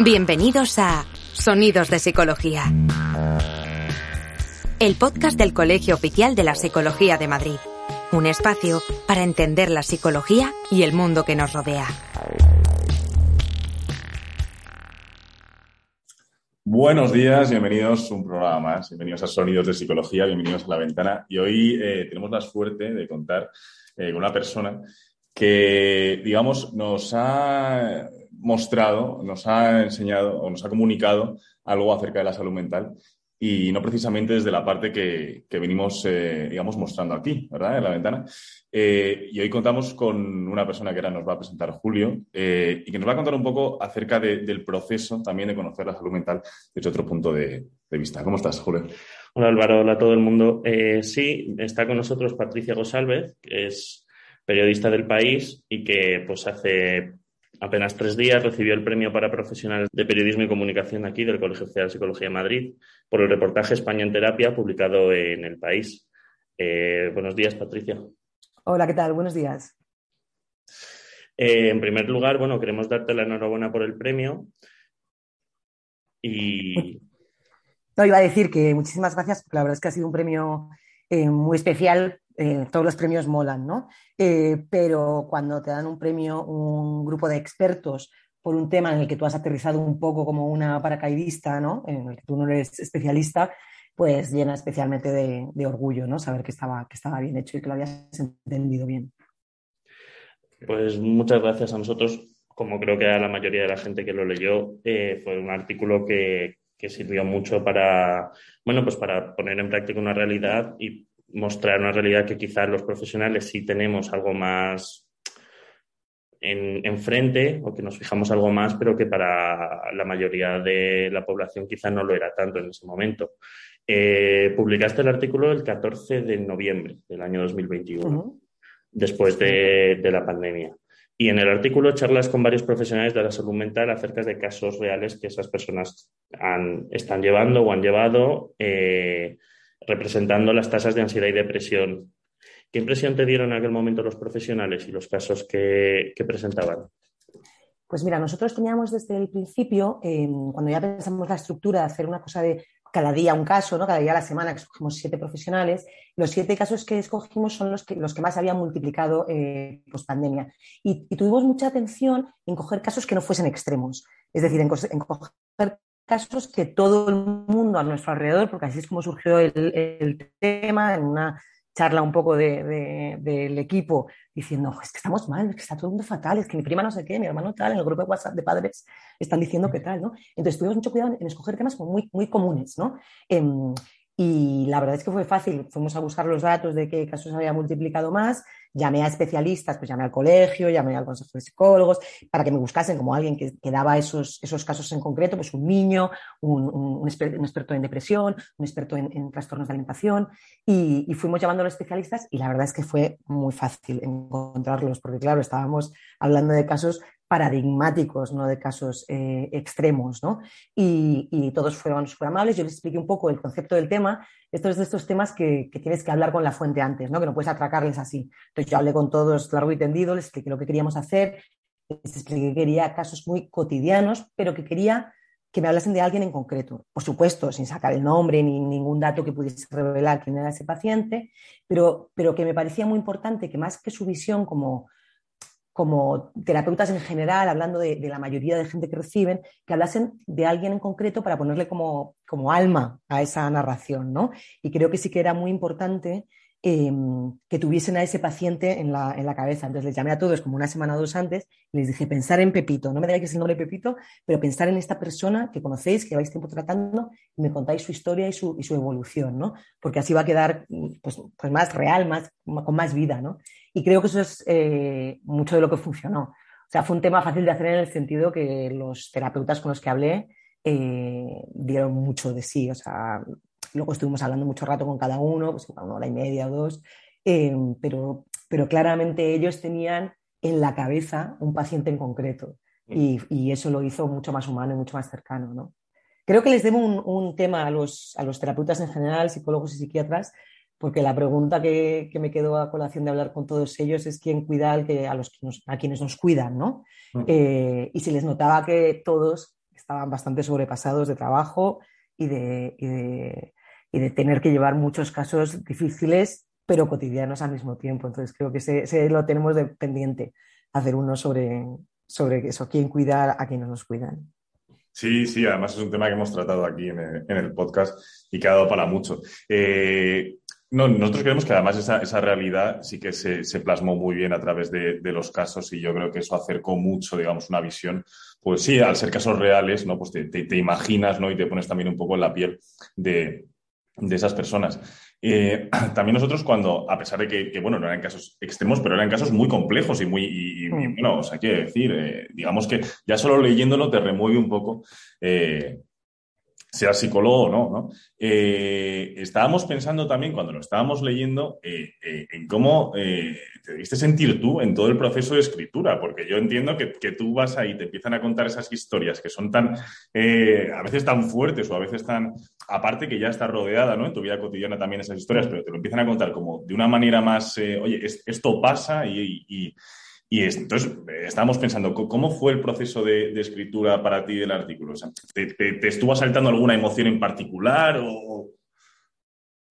Bienvenidos a Sonidos de Psicología. El podcast del Colegio Oficial de la Psicología de Madrid. Un espacio para entender la psicología y el mundo que nos rodea. Buenos días, bienvenidos a un programa más. Bienvenidos a Sonidos de Psicología, bienvenidos a La Ventana. Y hoy eh, tenemos la suerte de contar eh, con una persona que, digamos, nos ha mostrado, nos ha enseñado o nos ha comunicado algo acerca de la salud mental y no precisamente desde la parte que, venimos, eh, digamos, mostrando aquí, ¿verdad? En la ventana. Eh, y hoy contamos con una persona que ahora nos va a presentar Julio eh, y que nos va a contar un poco acerca del proceso también de conocer la salud mental desde otro punto de, vista. ¿Cómo estás, Julio? Hola Álvaro, hola a todo el mundo. sí, está con nosotros Patricia Gosalvez, que es periodista del país y que pues hace apenas tres días recibió el premio para profesionales de periodismo y comunicación aquí del Colegio Oficial de Psicología de Madrid por el reportaje España en terapia publicado en El País. Eh, buenos días, Patricia. Hola, ¿qué tal? Buenos días. Eh, en primer lugar, bueno, queremos darte la enhorabuena por el premio. Y. No, iba a decir que muchísimas gracias, porque la verdad es que ha sido un premio eh, muy especial eh, todos los premios molan, ¿no? Eh, pero cuando te dan un premio un grupo de expertos por un tema en el que tú has aterrizado un poco como una paracaidista, ¿no? En el que tú no eres especialista, pues llena especialmente de, orgullo, ¿no? Saber que estaba, que estaba bien hecho y que lo habías entendido bien. Pues muchas gracias a nosotros, como creo que a la mayoría de la gente que lo leyó, fue un artículo que, que sirvió mucho para, bueno, pues para poner en práctica una realidad y mostrar una realidad que quizás los profesionales sí tenemos algo más enfrente o que nos fijamos algo más, pero que para la mayoría de la población quizás no lo era tanto en ese momento. Eh, publicaste el artículo el 14 de noviembre del año 2021, después de, la pandemia. Y en el artículo charlas con varios profesionales de la salud mental acerca de casos reales que esas personas están llevando o han llevado. Eh, representando las tasas de ansiedad y depresión. ¿Qué impresión te dieron en aquel momento los profesionales y los casos que, presentaban? Pues mira, nosotros teníamos desde el principio, cuando ya pensamos la estructura de hacer una cosa de cada día un caso, ¿no? cada día a la semana, escogimos siete profesionales, los siete casos que escogimos son los que, los que más habían multiplicado eh, post pandemia. Y, tuvimos mucha atención en coger casos que no fuesen extremos, es decir, en, en coger casos que todo el mundo a nuestro alrededor, porque así es como surgió el, tema, en una charla un poco del equipo, diciendo, es que estamos mal, es que está todo el mundo fatal, es que mi prima no sé qué, mi hermano tal, en el grupo de WhatsApp de padres están diciendo que tal, ¿no? Entonces tuvimos mucho cuidado en escoger temas muy, muy comunes, ¿no? Em, y la verdad es que fue fácil, fuimos a buscar los datos de qué casos había multiplicado más llamé a especialistas, pues llamé al colegio, llamé al consejo de psicólogos, para que me buscasen como alguien que, daba esos, esos, casos en concreto, pues un niño, un, experto, en depresión, un experto en, trastornos de alimentación, y, y, fuimos llamando a los especialistas y la verdad es que fue muy fácil encontrarlos, porque claro, estábamos hablando de casos paradigmáticos, no de casos eh, extremos, ¿no? Y, todos fueron súper amables. Yo les expliqué un poco el concepto del tema. Esto es de estos temas que, tienes que hablar con la fuente antes, ¿no? Que no puedes atracarles así. Entonces yo hablé con todos largo y tendido, les expliqué lo que queríamos hacer, les expliqué que quería casos muy cotidianos, pero que quería que me hablasen de alguien en concreto. Por supuesto, sin sacar el nombre ni ningún dato que pudiese revelar quién era ese paciente, pero, pero que me parecía muy importante que más que su visión como como terapeutas en general, hablando de, la mayoría de gente que reciben, que hablasen de alguien en concreto para ponerle como, como alma a esa narración, ¿no? Y creo que sí que era muy importante em, que tuviesen a ese paciente en la, en la, cabeza. Entonces les llamé a todos como una semana o dos antes y les dije, pensar en Pepito, no me digáis que es el nombre Pepito, pero pensar en esta persona que conocéis, que lleváis tiempo tratando y me contáis su historia y su, y su evolución, ¿no? Porque así va a quedar pues, pues más real, más, con más vida, ¿no? Y creo que eso es eh, mucho de lo que funcionó. O sea, fue un tema fácil de hacer en el sentido que los terapeutas con los que hablé eh, dieron mucho de sí. O sea, luego estuvimos hablando mucho rato con cada uno, pues una hora y media o dos, eh, pero, pero claramente ellos tenían en la cabeza un paciente en concreto. Y, y, eso lo hizo mucho más humano y mucho más cercano. ¿no? Creo que les debo un, un tema a los, a los, terapeutas en general, psicólogos y psiquiatras, porque la pregunta que, me quedó a colación de hablar con todos ellos es quién cuida al que, a, los a quienes nos cuidan, ¿no? Mm. Eh, y se les notaba que todos estaban bastante sobrepasados de trabajo y de, y de, tener que llevar muchos casos difíciles, pero cotidianos al mismo tiempo. Entonces creo que ese, lo tenemos de pendiente, hacer uno sobre, sobre eso, quién cuidar a quienes nos cuidan. Sí, sí, además es un tema que hemos tratado aquí en el, podcast y que ha dado para mucho. Eh, no, nosotros creemos que además esa, realidad sí que se, plasmó muy bien a través de, los casos y yo creo que eso acercó mucho, digamos, una visión. Pues sí, al ser casos reales, ¿no? Pues te, imaginas, ¿no? Y te pones también un poco en la piel de, esas personas. Eh, también nosotros cuando, a pesar de que, bueno, no eran casos extremos, pero eran casos muy complejos y muy, y, mm. bueno, o sea, quiere decir, eh, digamos que ya solo leyéndolo te remueve un poco eh, sea psicólogo o no, ¿no? Eh, estábamos pensando también, cuando lo estábamos leyendo, eh, eh, en cómo te debiste sentir tú en todo el proceso de escritura, porque yo entiendo que, tú vas ahí, te empiezan a contar esas historias que son tan, a veces tan fuertes o a veces tan, aparte que ya estás rodeada, ¿no? En tu vida cotidiana también esas historias, pero te lo empiezan a contar como de una manera más, oye, esto pasa y entonces estábamos pensando, ¿cómo fue el proceso de, escritura para ti del artículo? ¿te, estuvo saltando alguna emoción en particular o...?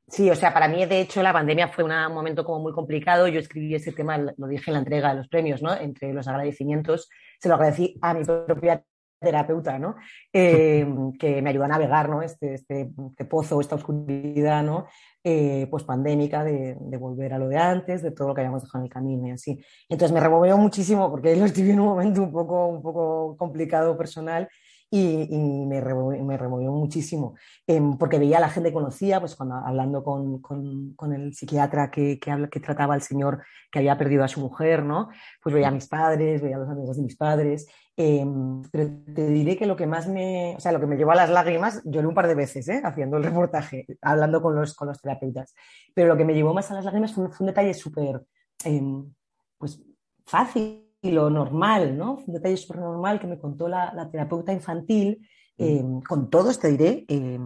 Sí, o sea, para mí de hecho la pandemia fue un momento como muy complicado. Yo escribí ese tema, lo dije en la entrega de los premios, ¿no? Entre los agradecimientos, se lo agradecí a mi propia terapeuta, ¿no? Eh, que me ayudó a navegar, ¿no? Este, este, este pozo, esta oscuridad, ¿no? Eh, pues pandémica, de, volver a lo de antes, de todo lo que habíamos dejado en el camino y así. Entonces me removió muchísimo porque lo estuve en un momento un poco, un poco complicado personal y, me, removió, me, removió, muchísimo, em, porque veía a la gente que conocía, pues cuando hablando con, con, con el psiquiatra que, que, que, trataba al señor que había perdido a su mujer, ¿no? Pues veía a mis padres, veía a los amigos de mis padres, em, pero te diré que lo que más me, o sea, lo que me llevó a las lágrimas, lloré un par de veces, ¿eh? Haciendo el reportaje, hablando con los, con los terapeutas, pero lo que me llevó más a las lágrimas fue, un detalle súper, em, pues, fácil lo normal, ¿no? Un detalle súper normal que me contó la, terapeuta infantil. Mm. Eh, con todos te diré, eh,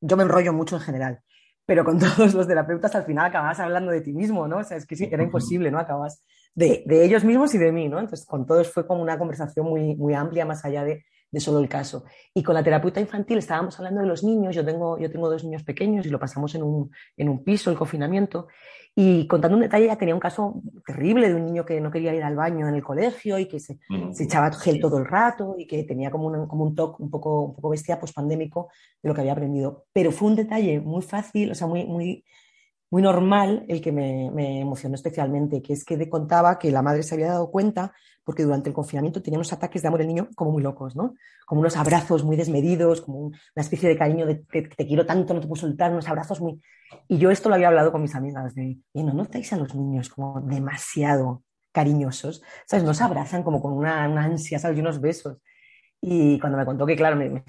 yo me enrollo mucho en general, pero con todos los terapeutas al final acabas hablando de ti mismo, ¿no? O sea, es que sí, era imposible, ¿no? Acabas de, de, ellos mismos y de mí, ¿no? Entonces, con todos fue como una conversación muy, muy amplia, más allá de, de solo el caso. Y con la terapeuta infantil estábamos hablando de los niños, yo tengo, yo tengo dos niños pequeños y lo pasamos en un, en un piso, el confinamiento, y contando un detalle, ya tenía un caso terrible de un niño que no quería ir al baño en el colegio y que se, se echaba gel todo el rato y que tenía como un, como un toque un poco, un poco bestia post-pandémico de lo que había aprendido. Pero fue un detalle muy fácil, o sea, muy, muy, muy normal el que me, me, emocionó especialmente, que es que contaba que la madre se había dado cuenta porque durante el confinamiento tenía unos ataques de amor el niño como muy locos, ¿no? Como unos abrazos muy desmedidos, como una especie de cariño de que te, quiero tanto, no te puedo soltar, unos abrazos muy... Y yo esto lo había hablado con mis amigas de, no notáis a los niños como demasiado cariñosos, ¿sabes? Nos abrazan como con una, ansia, ¿sabes? Y unos besos. Y cuando me contó que, claro, me,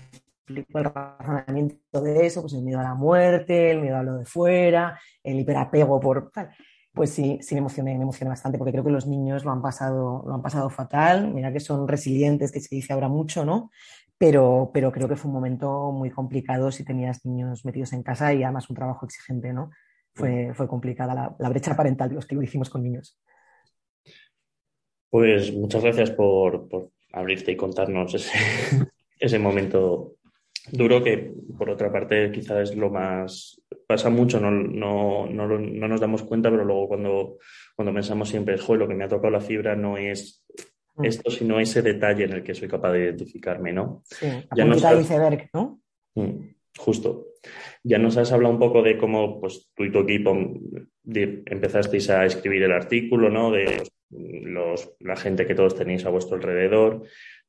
el razonamiento de eso, pues el miedo a la muerte, el miedo a lo de fuera, el hiperapego por tal. Pues sí, sí me emocioné, me emocioné bastante porque creo que los niños lo han pasado, lo han pasado fatal. Mira que son resilientes, que se dice ahora mucho, ¿no? Pero, pero creo que fue un momento muy complicado si tenías niños metidos en casa y además un trabajo exigente, ¿no? Fue, fue complicada la, la brecha parental los que lo hicimos con niños. Pues muchas gracias por, por abrirte y contarnos ese, ese momento duro que, por otra parte, quizás es lo más... Pasa mucho, no, no, no, no nos damos cuenta, pero luego cuando, cuando pensamos siempre, joder, lo que me ha tocado la fibra no es mm. esto, sino ese detalle en el que soy capaz de identificarme, ¿no? Sí, ya nos has... iceberg, ¿no? Mm, justo. Ya nos has hablado un poco de cómo pues, tú y tu equipo empezasteis a escribir el artículo, ¿no? De los, la gente que todos tenéis a vuestro alrededor.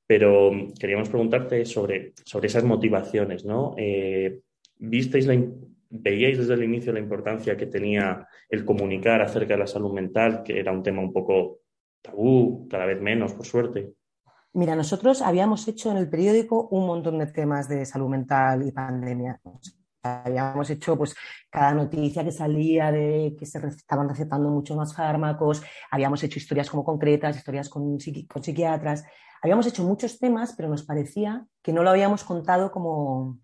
Pero queríamos preguntarte sobre, sobre esas motivaciones, ¿no? Eh, ¿Visteis la, ¿Veíais desde el inicio la importancia que tenía el comunicar acerca de la salud mental, que era un tema un poco tabú, cada vez menos, por suerte? Mira, nosotros habíamos hecho en el periódico un montón de temas de salud mental y pandemia. habíamos hecho pues cada noticia que salía de que se estaban recetando mucho más fármacos, habíamos hecho historias como concretas, historias con, con psiquiatras, Habíamos hecho muchos temas, pero nos parecía que no lo habíamos contado como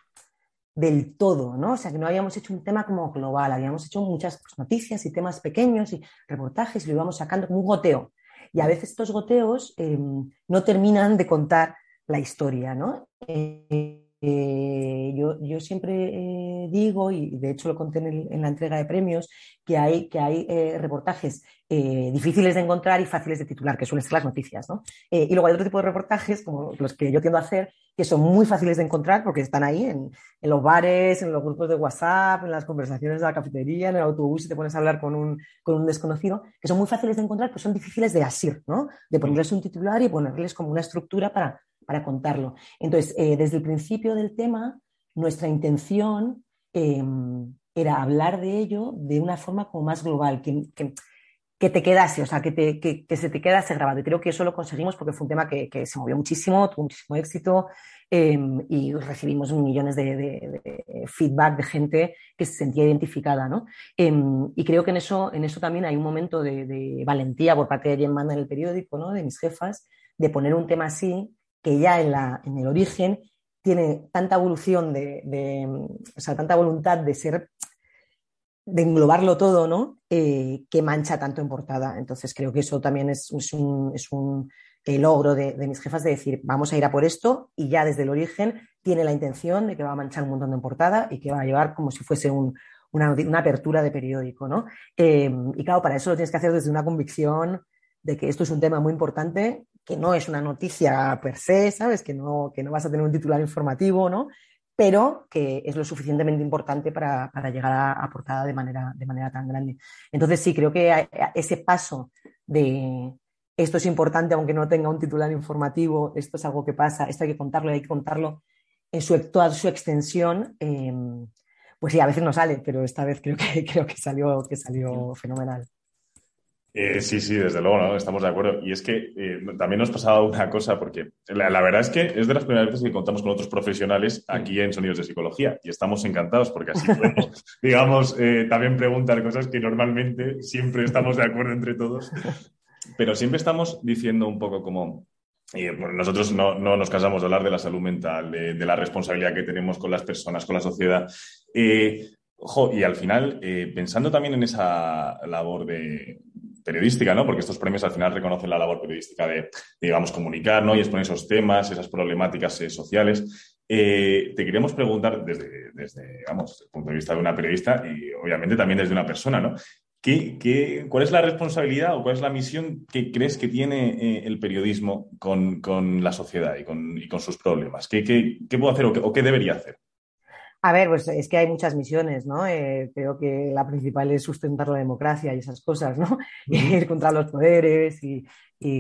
del todo, ¿no? O sea, que no habíamos hecho un tema como global, habíamos hecho muchas pues, noticias y temas pequeños y reportajes y lo íbamos sacando como un goteo. Y a veces estos goteos em, no terminan de contar la historia, ¿no? Eh, eh, yo, yo, siempre eh, digo, y de hecho lo conté en, la entrega de premios, que hay, que hay eh, reportajes difíciles de encontrar y fáciles de titular, que suelen ser las noticias. ¿no? y luego hay otro tipo de reportajes, como los que yo tiendo a hacer, que son muy fáciles de encontrar porque están ahí en, en los bares, en los grupos de WhatsApp, en las conversaciones de la cafetería, en el autobús, y te pones a hablar con un, con un desconocido, que son muy fáciles de encontrar, pero son difíciles de asir, ¿no? de ponerles un titular y ponerles como una estructura para, para contarlo. Entonces, eh, desde el principio del tema, nuestra intención em, era hablar de ello de una forma como más global, que, que, te quedase, o sea, que, que, se te quedase grabado. Y creo que eso lo conseguimos porque fue un tema que, se movió muchísimo, tuvo muchísimo éxito em, y recibimos millones de, feedback de gente que se sentía identificada. ¿no? Em, y creo que en eso, en eso también hay un momento de, valentía por parte de quien manda en el periódico, ¿no? de mis jefas, de poner un tema así que ya en, el origen tiene tanta evolución de, o sea, tanta voluntad de ser, de englobarlo todo, ¿no? Eh, que mancha tanto en portada. Entonces creo que eso también es, un, es un eh, logro de, mis jefas de decir, vamos a ir a por esto y ya desde el origen tiene la intención de que va a manchar un montón de portada y que va a llevar como si fuese una, apertura de periódico, ¿no? Eh, y claro, para eso lo tienes que hacer desde una convicción de que esto es un tema muy importante que no es una noticia per se, ¿sabes? Que no, que no vas a tener un titular informativo, ¿no? Pero que es lo suficientemente importante para, llegar a, portada de manera, de manera tan grande. Entonces, sí, creo que ese paso de esto es importante aunque no tenga un titular informativo, esto es algo que pasa, esto hay que contarlo hay que contarlo en su, toda su extensión, em, pues sí, a veces no sale, pero esta vez creo que, creo que, salió, que salió fenomenal. Eh, sí, sí, desde luego, ¿no? estamos de acuerdo. Y es que eh, también nos pasaba una cosa, porque la, verdad es que es de las primeras veces que contamos con otros profesionales aquí en Sonidos de Psicología y estamos encantados porque así podemos, digamos, eh, también preguntar cosas que normalmente siempre estamos de acuerdo entre todos, pero siempre estamos diciendo un poco como... nosotros no, nos cansamos de hablar de la salud mental, de, de, la responsabilidad que tenemos con las personas, con la sociedad. y al final, pensando también en esa labor de, periodística, ¿no? Porque estos premios al final reconocen la labor periodística de, digamos, comunicar, ¿no? Y exponer esos temas, esas problemáticas eh, sociales. Eh, te queríamos preguntar desde, desde, digamos, el punto de vista de una periodista y obviamente también desde una persona, ¿no? ¿Qué, cuál es la responsabilidad o cuál es la misión que crees que tiene eh, el periodismo con, la sociedad y con, y con sus problemas? ¿Qué, qué, puedo hacer o qué debería hacer? A ver, pues es que hay muchas misiones, ¿no? Eh, creo que la principal es sustentar la democracia y esas cosas, ¿no? Ir contra los poderes y,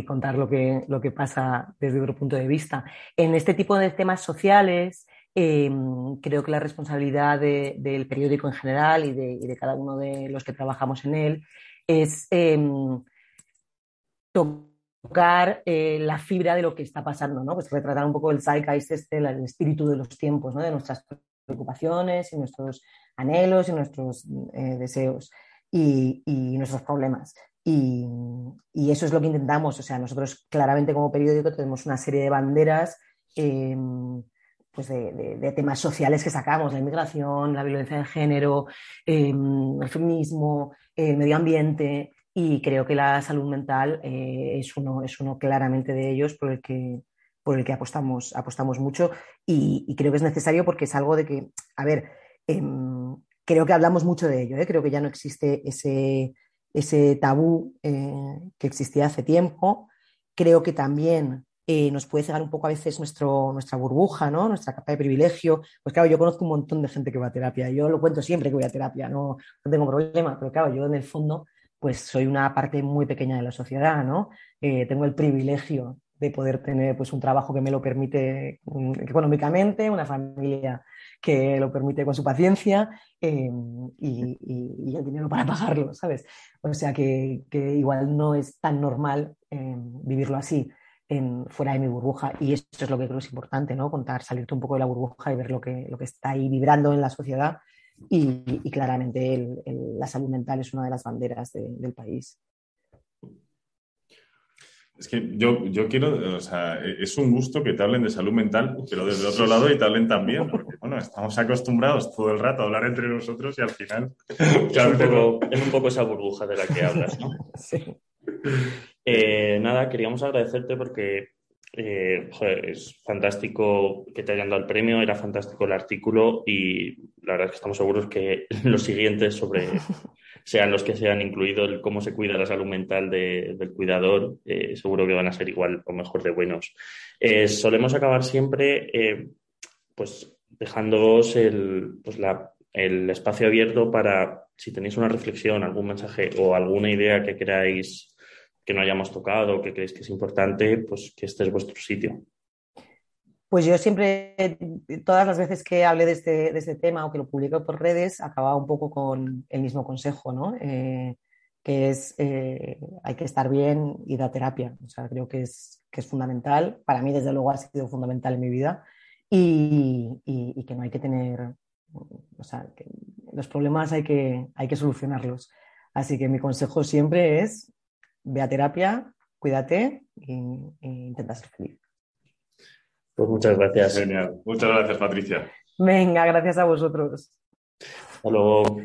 contar lo que, lo que pasa desde otro punto de vista. En este tipo de temas sociales, em, creo que la responsabilidad del periódico en general y de, cada uno de los que trabajamos en él es em, tocar eh, la fibra de lo que está pasando, ¿no? Pues retratar un poco el zeitgeist, este, el espíritu de los tiempos, ¿no? De nuestras preocupaciones y nuestros anhelos y nuestros eh, deseos y, nuestros problemas. Y, eso es lo que intentamos. O sea, nosotros claramente como periódico tenemos una serie de banderas em, pues de, temas sociales que sacamos, la inmigración, la violencia de género, em, el feminismo, el medio ambiente. Y creo que la salud mental eh, es, uno, es uno claramente de ellos por el que, por el que apostamos, apostamos mucho y, creo que es necesario porque es algo de que, a ver, em, creo que hablamos mucho de ello, ¿eh? creo que ya no existe ese, ese tabú eh, que existía hace tiempo. Creo que también eh, nos puede cegar un poco a veces nuestro, nuestra burbuja, ¿no? nuestra capa de privilegio. Pues claro, yo conozco un montón de gente que va a terapia. Yo lo cuento siempre que voy a terapia, no, tengo problema, pero claro, yo en el fondo pues soy una parte muy pequeña de la sociedad, ¿no? tengo el privilegio de poder tener pues, un trabajo que me lo permite mm, económicamente, una familia que lo permite con su paciencia eh, y, el dinero para pagarlo, ¿sabes? O sea que, igual no es tan normal eh, vivirlo así en, fuera de mi burbuja y esto es lo que creo es importante, ¿no? Contar, salirte un poco de la burbuja y ver lo que, lo que está ahí vibrando en la sociedad y, claramente la salud mental es una de las banderas del país. Es que yo, yo quiero, o sea, es un gusto que te hablen de salud mental, pero desde otro lado y te hablen también, porque bueno, estamos acostumbrados todo el rato a hablar entre nosotros y al final. es, un poco, es un poco esa burbuja de la que hablas, ¿no? Sí. Eh, nada, queríamos agradecerte porque eh, es fantástico que te hayan dado el premio, era fantástico el artículo y la verdad es que estamos seguros que los siguientes sobre sean los que sean, incluido el cómo se cuida la salud mental del cuidador, eh, seguro que van a ser igual o mejor de buenos. Eh, solemos acabar siempre pues dejándoos el, pues el espacio abierto para si tenéis una reflexión, algún mensaje o alguna idea que queráis que no hayamos tocado, que creéis que es importante, pues que este es vuestro sitio. Pues yo siempre, todas las veces que hablé de este, de este tema o que lo publico por redes, acababa un poco con el mismo consejo, ¿no? Eh, que es eh, hay que estar bien y da terapia. O sea, creo que es, que es fundamental. Para mí, desde luego, ha sido fundamental en mi vida y, que no hay que tener, o sea, los problemas hay que, hay que solucionarlos. Así que mi consejo siempre es ve a terapia, cuídate e, intenta ser feliz. Pues muchas gracias. Genial. Muchas gracias, Patricia. Venga, gracias a vosotros. Hasta luego.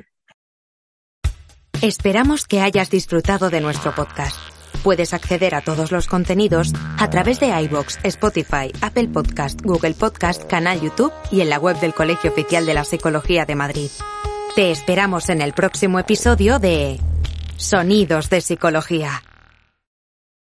Esperamos que hayas disfrutado de nuestro podcast. Puedes acceder a todos los contenidos a través de iBox, Spotify, Apple Podcast, Google Podcast, canal YouTube y en la web del Colegio Oficial de la Psicología de Madrid. Te esperamos en el próximo episodio de Sonidos de Psicología.